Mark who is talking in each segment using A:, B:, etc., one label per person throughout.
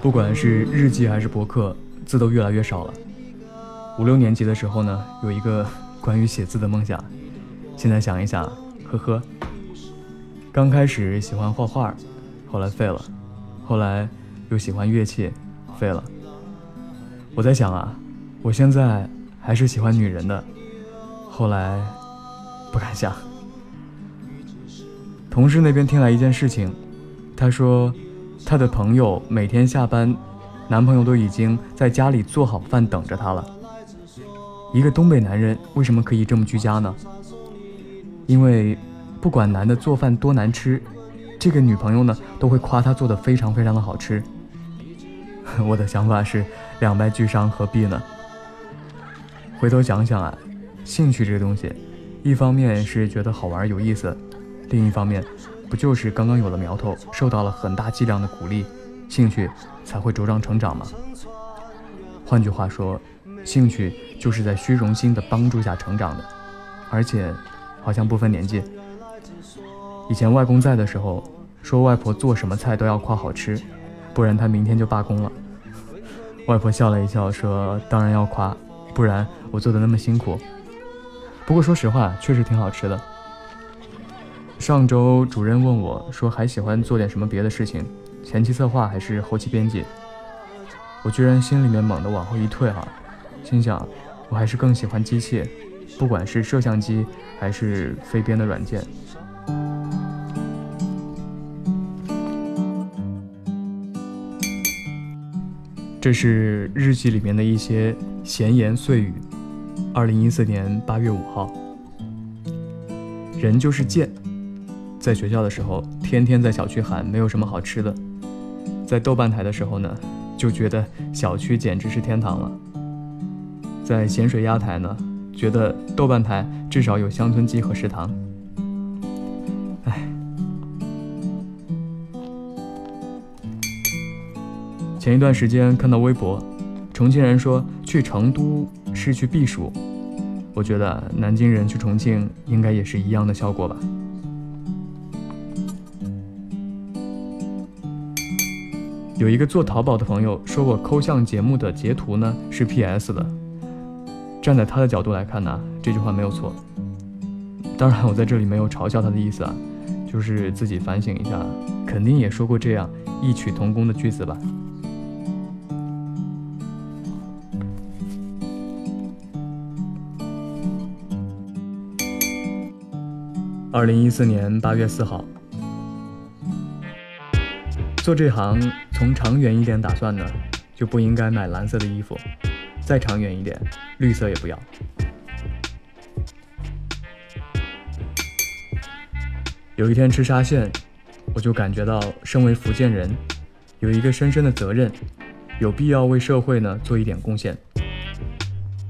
A: 不管是日记还是博客，字都越来越少了。五六年级的时候呢，有一个关于写字的梦想，现在想一想，呵呵。刚开始喜欢画画，后来废了，后来又喜欢乐器，废了。我在想啊，我现在还是喜欢女人的，后来不敢想。同事那边听来一件事情，他说。她的朋友每天下班，男朋友都已经在家里做好饭等着她了。一个东北男人为什么可以这么居家呢？因为不管男的做饭多难吃，这个女朋友呢都会夸他做的非常非常的好吃。我的想法是两败俱伤，何必呢？回头想想啊，兴趣这个东西，一方面是觉得好玩有意思，另一方面。不就是刚刚有了苗头，受到了很大剂量的鼓励，兴趣才会茁壮成长吗？换句话说，兴趣就是在虚荣心的帮助下成长的，而且好像不分年纪。以前外公在的时候，说外婆做什么菜都要夸好吃，不然他明天就罢工了。外婆笑了一笑说：“当然要夸，不然我做的那么辛苦。不过说实话，确实挺好吃的。”上周主任问我说：“还喜欢做点什么别的事情？前期策划还是后期编辑？”我居然心里面猛地往后一退哈，心想我还是更喜欢机器，不管是摄像机还是非编的软件。这是日记里面的一些闲言碎语。二零一四年八月五号，人就是贱。在学校的时候，天天在小区喊没有什么好吃的；在豆瓣台的时候呢，就觉得小区简直是天堂了；在咸水鸭台呢，觉得豆瓣台至少有乡村鸡和食堂。唉，前一段时间看到微博，重庆人说去成都是去避暑，我觉得南京人去重庆应该也是一样的效果吧。有一个做淘宝的朋友说我抠像节目的截图呢是 PS 的，站在他的角度来看呢，这句话没有错。当然，我在这里没有嘲笑他的意思啊，就是自己反省一下，肯定也说过这样异曲同工的句子吧。二零一四年八月四号，做这行。从长远一点打算呢，就不应该买蓝色的衣服；再长远一点，绿色也不要。有一天吃沙县，我就感觉到身为福建人，有一个深深的责任，有必要为社会呢做一点贡献，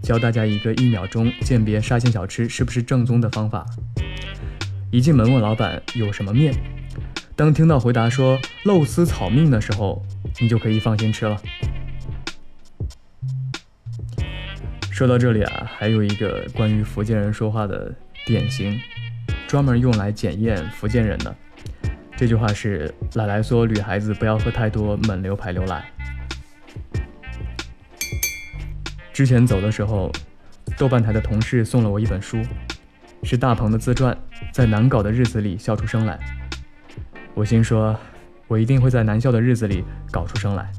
A: 教大家一个一秒钟鉴别沙县小吃是不是正宗的方法。一进门问老板有什么面。当听到回答说肉丝炒面的时候，你就可以放心吃了。说到这里啊，还有一个关于福建人说话的典型，专门用来检验福建人的。这句话是奶奶说女孩子不要喝太多蒙牛排牛奶。之前走的时候，豆瓣台的同事送了我一本书，是大鹏的自传，在难搞的日子里笑出声来。我心说，我一定会在难笑的日子里搞出声来。